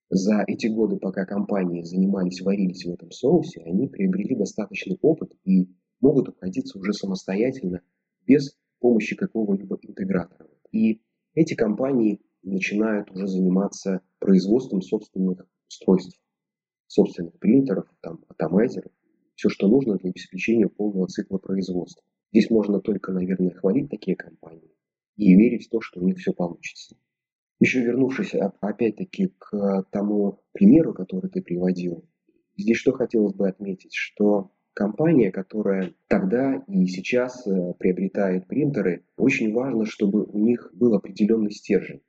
За эти годы, пока компании занимались, варились в этом соусе, они приобрели достаточный опыт и могут обходиться уже самостоятельно без помощи какого-либо интегратора. И эти компании начинают уже заниматься производством собственных устройств, собственных принтеров, там, атомайзеров, все, что нужно для обеспечения полного цикла производства. Здесь можно только, наверное, хвалить такие компании и верить в то, что у них все получится. Еще вернувшись опять-таки к тому примеру, который ты приводил, здесь что хотелось бы отметить, что компания, которая тогда и сейчас э, приобретает принтеры, очень важно, чтобы у них был определенный стержень.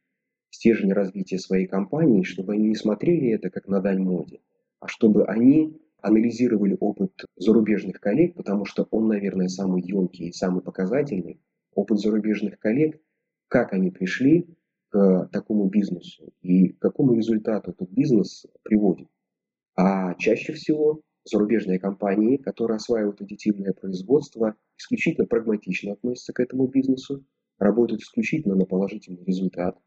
Стержень развития своей компании, чтобы они не смотрели это как на дань моде, а чтобы они анализировали опыт зарубежных коллег, потому что он, наверное, самый емкий и самый показательный. опыт зарубежных коллег, как они пришли к такому бизнесу и к какому результату этот бизнес приводит. А чаще всего зарубежные компании, которые осваивают аддитивное производство, исключительно прагматично относятся к этому бизнесу, работают исключительно на положительный результат.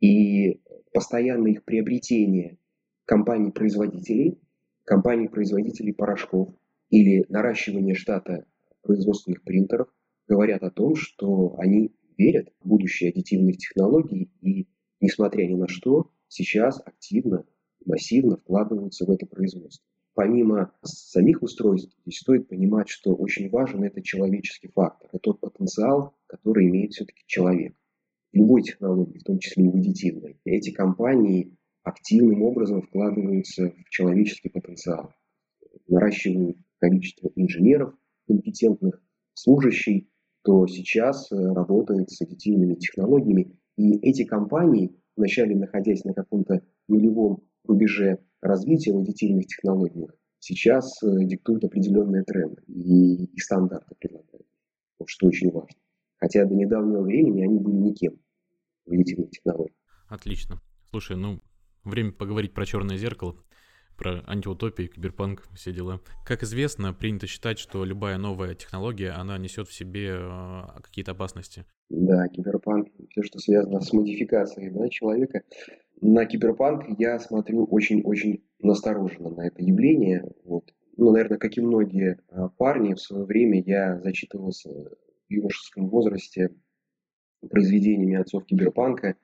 И постоянное их приобретение компаний-производителей, компаний-производителей порошков или наращивание штата производственных принтеров говорят о том, что они верят в будущее аддитивных технологий и, несмотря ни на что, сейчас активно, массивно вкладываются в это производство. Помимо самих устройств, здесь стоит понимать, что очень важен это человеческий фактор, это тот потенциал, который имеет все-таки человек. Любой технологии, в том числе и в. Эти компании активным образом вкладываются в человеческий потенциал, наращивают количество инженеров компетентных, служащих, то сейчас э, работает с аддитивными технологиями. И эти компании, вначале находясь на каком-то нулевом рубеже развития в аддитивных технологиях, сейчас э, диктуют определенные тренды и, и стандарты предлагают, что очень важно. Хотя до недавнего времени они были никем в аддитивных технологиях. Отлично. Слушай, ну, время поговорить про черное зеркало про антиутопии, киберпанк, все дела. Как известно, принято считать, что любая новая технология, она несет в себе э, какие-то опасности. Да, киберпанк, все, что связано с модификацией да, человека. На киберпанк я смотрю очень-очень настороженно на это явление. Вот. Ну, наверное, как и многие а, парни, в свое время я зачитывался в юношеском возрасте произведениями отцов киберпанка.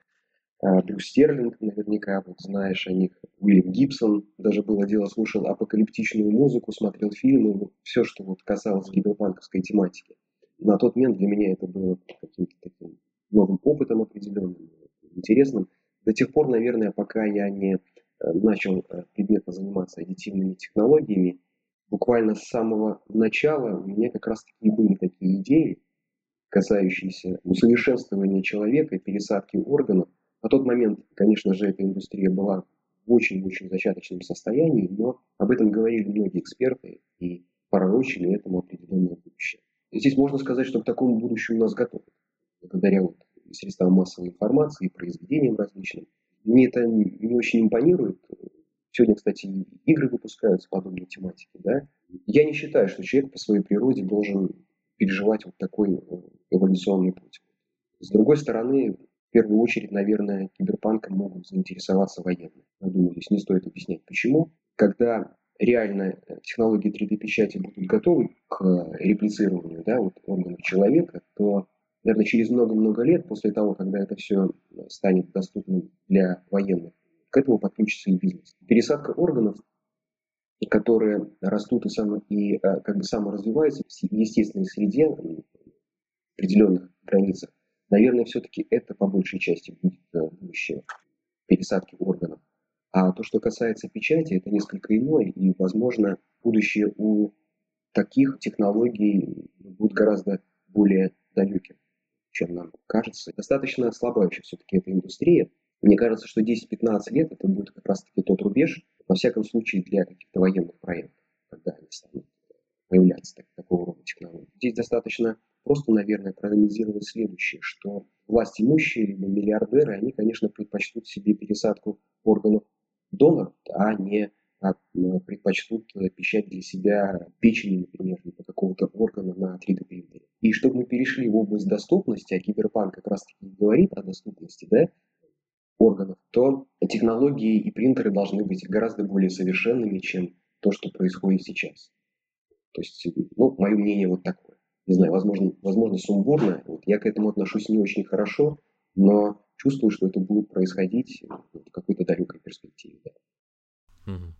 А, Брюс Стерлинг, наверняка, вот знаешь о них, Уильям Гибсон, даже было дело, слушал апокалиптичную музыку, смотрел фильмы, все, что вот касалось киберпанковской тематики. На тот момент для меня это было каким-то таким новым опытом определенным, интересным. До тех пор, наверное, пока я не э, начал э, предметно заниматься аддитивными технологиями, буквально с самого начала у меня как раз таки были такие идеи, касающиеся усовершенствования человека, пересадки органов, на тот момент, конечно же, эта индустрия была в очень-очень зачаточном состоянии, но об этом говорили многие эксперты и пророчили этому определенное будущее. И здесь можно сказать, что к такому будущему нас готовят, благодаря вот средствам массовой информации, произведениям различным. Мне это не очень импонирует. Сегодня, кстати, игры выпускаются подобной тематики. Да? Я не считаю, что человек по своей природе должен переживать вот такой э, эволюционный путь. С другой стороны, в первую очередь, наверное, киберпанком могут заинтересоваться военные. Я думаю, здесь не стоит объяснять почему. Когда реально э, технологии 3D-печати будут готовы к э, реплицированию да, вот органов человека, то, наверное, через много-много лет, после того, когда это все станет доступным для военных, к этому подключится и бизнес. Пересадка органов, которые растут и, само, и как бы саморазвиваются в естественной среде, в определенных границах, Наверное, все-таки это по большей части будет э, будущее пересадки органов. А то, что касается печати, это несколько иное, и, возможно, будущее у таких технологий будет гораздо более далеким, чем нам кажется. Достаточно слабая еще все-таки эта индустрия. Мне кажется, что 10-15 лет это будет как раз-таки тот рубеж, во всяком случае, для каких-то военных проектов, когда они станут появляться так, такого рода технологии. Здесь достаточно просто, наверное, проанализировать следующее, что власть имущие либо миллиардеры, они, конечно, предпочтут себе пересадку органов доноров, а не а, предпочтут печать для себя печени, например, либо какого-то органа на 3D принтере. И чтобы мы перешли в область доступности, а киберпанк как раз таки говорит о доступности, да, органов, то технологии и принтеры должны быть гораздо более совершенными, чем то, что происходит сейчас. То есть, ну, мое мнение вот такое не знаю, возможно, возможно сумбурно. Вот я к этому отношусь не очень хорошо, но чувствую, что это будет происходить в какой-то далекой перспективе. Да. Угу.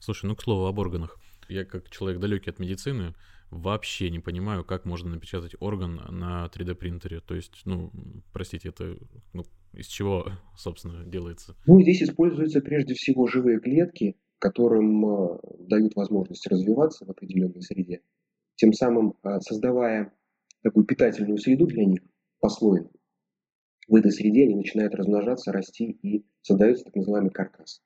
Слушай, ну к слову об органах. Я как человек далекий от медицины вообще не понимаю, как можно напечатать орган на 3D принтере. То есть, ну, простите, это ну, из чего, [LAUGHS] собственно, делается? Ну, здесь используются прежде всего живые клетки, которым э, дают возможность развиваться в определенной среде тем самым а, создавая такую питательную среду для них послойно. В этой среде они начинают размножаться, расти и создается так называемый каркас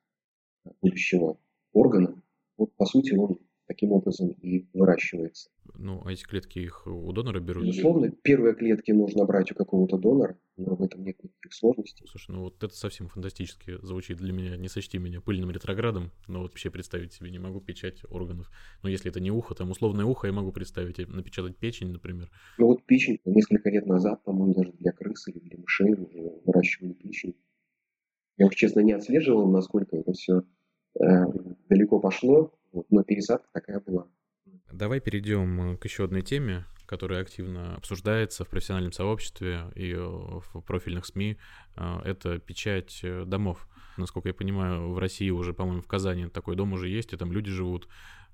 будущего органа. Вот по сути он таким образом и выращивается. Ну, а эти клетки их у донора берут? Безусловно, первые клетки нужно брать у какого-то донора, но в этом нет никаких сложностей. Слушай, ну вот это совсем фантастически звучит для меня. Не сочти меня пыльным ретроградом, но вот вообще представить себе не могу печать органов. Но если это не ухо, там условное ухо я могу представить, напечатать печень, например. Ну вот печень несколько лет назад, по-моему, даже для крыс или для мышей уже выращивали печень. Я уж честно не отслеживал, насколько это все э, далеко пошло, но пересадка такая была. Давай перейдем к еще одной теме, которая активно обсуждается в профессиональном сообществе и в профильных СМИ. А, это печать э, домов. Насколько я понимаю, в России уже, по-моему, в Казани такой дом уже есть, и там люди живут.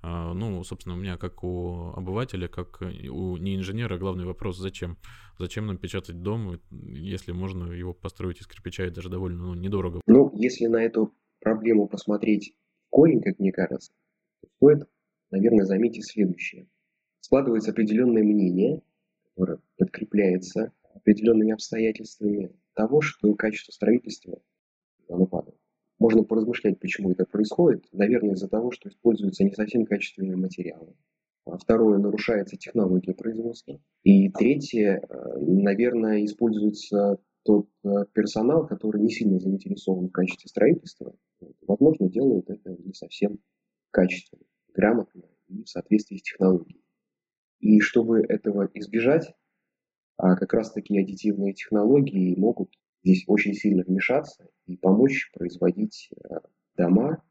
Ну, собственно, у меня, как у обывателя, как у не инженера, главный вопрос, зачем? Зачем нам печатать дом, если можно его построить из кирпича и даже довольно ну, недорого? Ну, если на эту проблему посмотреть корень, как мне кажется, стоит наверное, заметить следующее. Складывается определенное мнение, которое подкрепляется определенными обстоятельствами того, что качество строительства оно падает. Можно поразмышлять, почему это происходит. Наверное, из-за того, что используются не совсем качественные материалы. А второе, нарушается технология производства. И третье, э, наверное, используется тот э, персонал, который не сильно заинтересован в качестве строительства. Возможно, делает это не совсем качественно грамотно и в соответствии с технологией. И чтобы этого избежать, а как раз таки аддитивные технологии могут здесь очень сильно вмешаться и помочь производить э, дома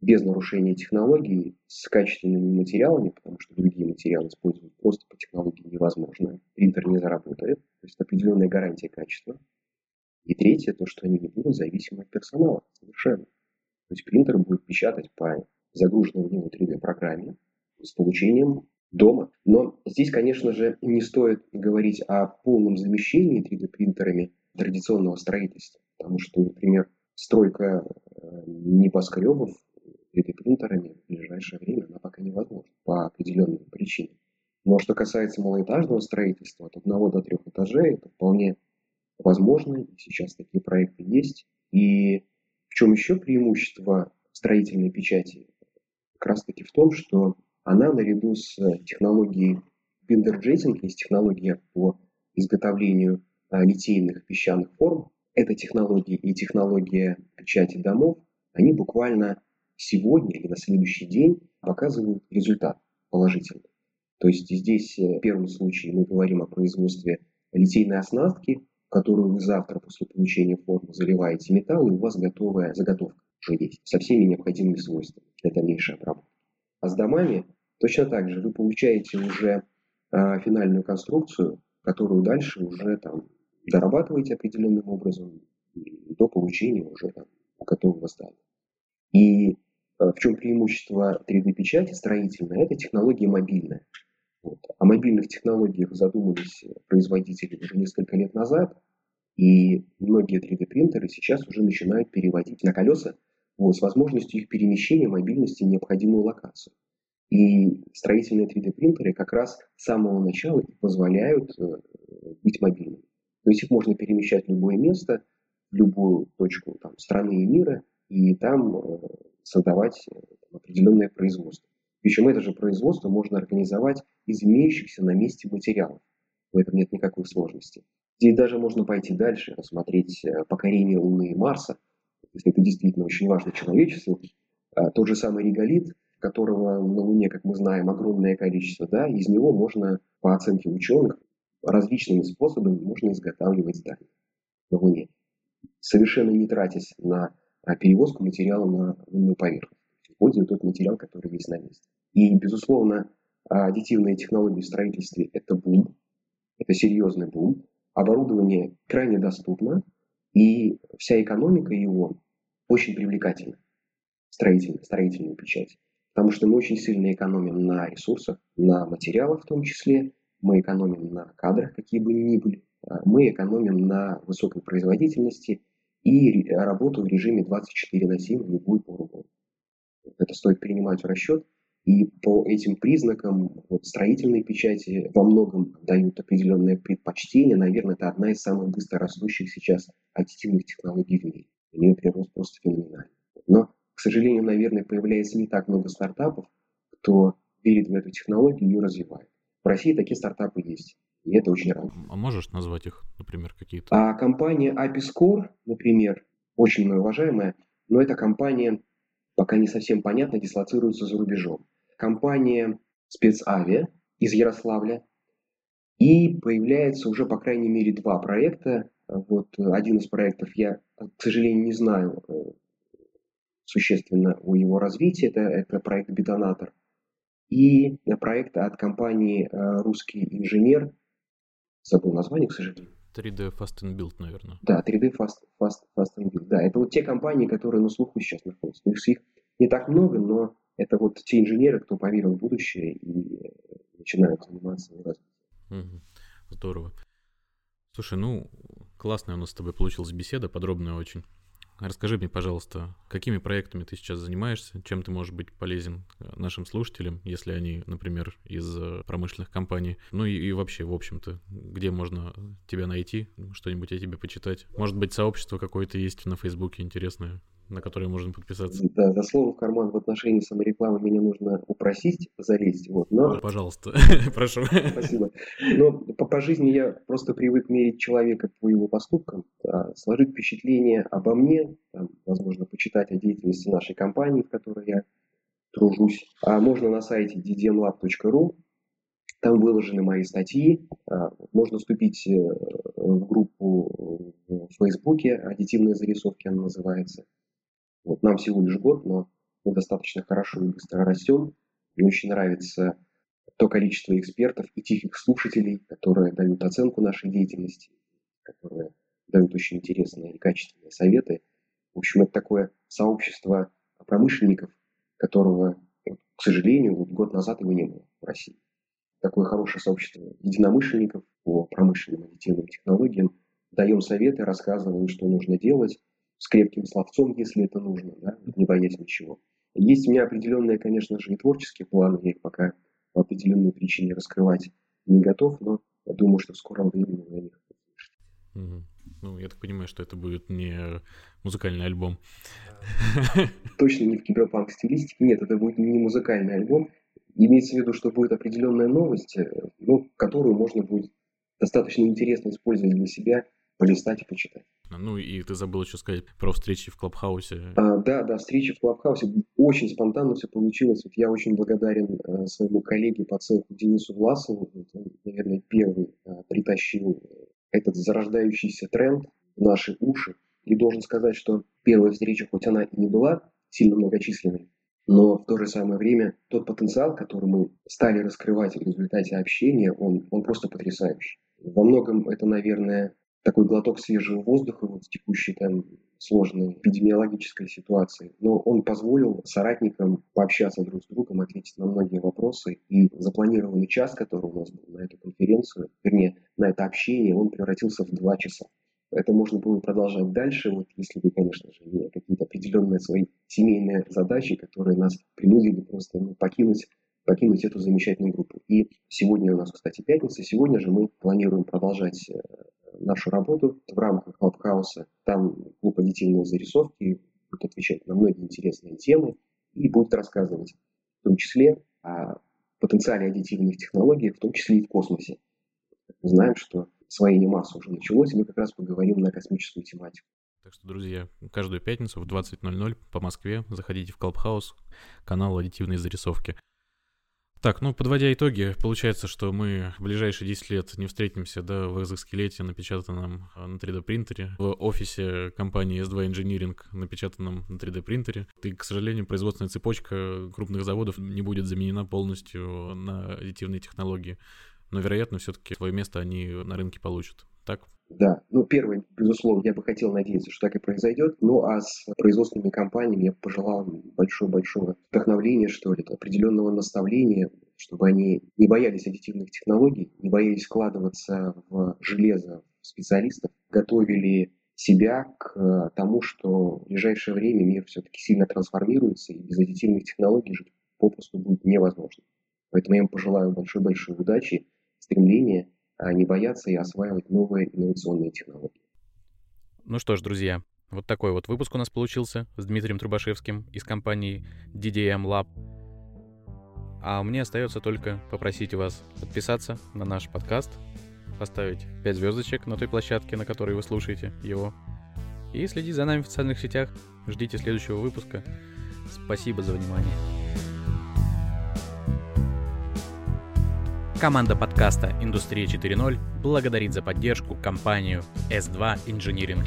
без нарушения технологий с качественными материалами, потому что другие материалы использовать просто по технологии невозможно. Принтер не заработает, то есть определенная гарантия качества. И третье, то, что они не будут зависимы от персонала совершенно. То есть принтер будет печатать по загруженной в него 3D-программе с получением дома. Но здесь, конечно же, не стоит говорить о полном замещении 3D-принтерами традиционного строительства, потому что, например, стройка э, небоскребов 3D-принтерами в ближайшее время она пока невозможна по определенным причинам. Но что касается малоэтажного строительства, от одного до трех этажей, это вполне возможно, и сейчас такие проекты есть. И в чем еще преимущество строительной печати как раз таки в том, что она наряду с технологией биндерджетинг, есть технология по изготовлению а, литейных песчаных форм, эта технология и технология печати домов, они буквально сегодня или на следующий день показывают результат положительный. То есть здесь э, в первом случае мы говорим о производстве литейной оснастки, которую вы завтра после получения формы заливаете металл, и у вас готовая заготовка уже есть, со всеми необходимыми свойствами для дальнейшей обработки. А с домами точно так же вы получаете уже э, финальную конструкцию, которую дальше уже там дорабатываете определенным образом до получения уже там, готового здания. И в чем преимущество 3D-печати строительной? Это технология мобильная. Вот. О мобильных технологиях задумались производители уже несколько лет назад, и многие 3D-принтеры сейчас уже начинают переводить на колеса вот, с возможностью их перемещения мобильности в необходимую локацию. И строительные 3D-принтеры как раз с самого начала и позволяют э, быть мобильными. То есть их можно перемещать в любое место, в любую точку там, страны и мира, и там э, создавать э, определенное производство. Причем это же производство можно организовать из имеющихся на месте материалов. В этом нет никакой сложности. Здесь даже можно пойти дальше, рассмотреть покорение Луны и Марса, если это действительно очень важно человечеству, а, тот же самый реголит, которого на Луне, как мы знаем, огромное количество, да, из него можно, по оценке ученых, различными способами можно изготавливать здания на Луне, совершенно не тратясь на перевозку материала на лунную поверхность, используя тот материал, который есть на месте. И, безусловно, аддитивные технологии в строительстве – это бум, это серьезный бум. Оборудование крайне доступно, и вся экономика его очень привлекательна, строительная, строительная печать. Потому что мы очень сильно экономим на ресурсах, на материалах в том числе, мы экономим на кадрах, какие бы ни были, а мы экономим на высокой производительности и работу в режиме 24 на 7 в любую пору. Это стоит принимать в расчет. И по этим признакам вот, строительные печати во многом дают определенное предпочтение. Наверное, это одна из самых быстро растущих сейчас аддитивных технологий в мире. У нее прирост просто феноменальный. Но, к сожалению, наверное, появляется не так много стартапов, кто верит в эту технологию и ее развивает. В России такие стартапы есть. И это очень рано. А можешь назвать их, например, какие-то? А компания Apiscore, например, очень уважаемая, но эта компания, пока не совсем понятно, дислоцируется за рубежом. Компания спецавиа из Ярославля. И появляется уже, по крайней мере, два проекта. Вот один из проектов я, к сожалению, не знаю э, существенно о его развитии. Это, это проект «Бетонатор». И проект от компании э, «Русский инженер». Забыл название, к сожалению. 3D Fast and Build, наверное. Да, 3D Fast, Fast, Fast and Build. Да, это вот те компании, которые на слуху сейчас находятся. Их не так много, но это вот те инженеры, кто поверил в будущее и начинают заниматься развитием. Здорово. Слушай, ну, классная у нас с тобой получилась беседа, подробная очень. Расскажи мне, пожалуйста, какими проектами ты сейчас занимаешься, чем ты можешь быть полезен э, нашим слушателям, если они, например, из э, промышленных компаний, ну и, и вообще, в общем-то, где можно тебя найти, что-нибудь о тебе почитать. Может быть, сообщество какое-то есть на Фейсбуке интересное на которые можно подписаться. Да, за слово в карман в отношении саморекламы меня нужно упросить, залезть. Вот, но... Ну, пожалуйста, [LAUGHS] прошу. Спасибо. Но по, по жизни я просто привык мерить человека по его поступкам, а, сложить впечатление обо мне, там, возможно, почитать о деятельности нашей компании, в которой я тружусь. А можно на сайте ddmlab.ru, там выложены мои статьи. А, можно вступить э, в группу в Фейсбуке, аддитивные зарисовки она называется. Вот нам всего лишь год, но мы достаточно хорошо и быстро растем. Мне очень нравится то количество экспертов и тихих слушателей, которые дают оценку нашей деятельности, которые дают очень интересные и качественные советы. В общем, это такое сообщество промышленников, которого, к сожалению, вот год назад его не было в России. Такое хорошее сообщество единомышленников по промышленным аддитивным технологиям. Даем советы, рассказываем, что нужно делать, с крепким словцом, если это нужно, да, не боясь ничего. Есть у меня определенные, конечно же, и творческие планы, я их пока по определенной причине раскрывать не готов, но я думаю, что в скором времени вы о них Угу. Ну, я так понимаю, что это будет не музыкальный альбом. Точно не в киберпанк стилистике. Нет, это будет не музыкальный альбом. Имеется в виду, что будет определенная новость, э, ну, которую можно будет достаточно интересно использовать для себя полистать и почитать. Ну и ты забыл еще сказать про встречи в Клабхаусе. А, да, да, встречи в Клабхаусе. Очень спонтанно все получилось. Вот я очень благодарен а, своему коллеге по цеху Денису Власову. Вот он, наверное, первый а, притащил этот зарождающийся тренд в наши уши. И должен сказать, что первая встреча, хоть она и не была сильно многочисленной, но в то же самое время тот потенциал, который мы стали раскрывать в результате общения, он, он просто потрясающий. Во многом это, наверное, такой глоток свежего воздуха вот в текущей там сложной эпидемиологической ситуации. Но он позволил соратникам пообщаться друг с другом, ответить на многие вопросы. И запланированный час, который у нас был на эту конференцию, вернее, на это общение, он превратился в два часа. Это можно было продолжать дальше, вот если бы, конечно же, не какие-то определенные свои семейные задачи, которые нас принудили просто ну, покинуть покинуть эту замечательную группу. И сегодня у нас, кстати, пятница. Сегодня же мы планируем продолжать э, нашу работу в рамках Клабхауса. Там клуб аддитивные зарисовки будет отвечать на многие интересные темы и будет рассказывать в том числе о потенциале аддитивных технологий, в том числе и в космосе. Мы знаем, что освоение Марса уже началось, и мы как раз поговорим на космическую тематику. Так что, друзья, каждую пятницу в 20.00 по Москве заходите в Клабхаус, канал «Аддитивные зарисовки». Так, ну, подводя итоги, получается, что мы в ближайшие 10 лет не встретимся, да, в экзоскелете, напечатанном а, на 3D-принтере, в офисе компании S2 Engineering, напечатанном на 3D-принтере. И, к сожалению, производственная цепочка крупных заводов не будет заменена полностью на аддитивные технологии. Но, вероятно, все-таки свое место они на рынке получат. Так? Да, ну первое, безусловно, я бы хотел надеяться, что так и произойдет. Ну а с производственными компаниями я пожелал большое-большое вдохновления, что ли, определенного наставления, чтобы они не боялись аддитивных технологий, не боялись вкладываться в железо специалистов, готовили себя к тому, что в ближайшее время мир все-таки сильно трансформируется, и без аддитивных технологий жить попросту будет невозможно. Поэтому я им пожелаю большой-большой удачи, стремления не бояться и осваивать новые инновационные технологии. Ну что ж, друзья, вот такой вот выпуск у нас получился с Дмитрием Трубашевским из компании DDM Lab. А мне остается только попросить вас подписаться на наш подкаст, поставить 5 звездочек на той площадке, на которой вы слушаете его, и следить за нами в социальных сетях. Ждите следующего выпуска. Спасибо за внимание. Команда подкаста «Индустрия 4.0» благодарит за поддержку компанию S2 Engineering.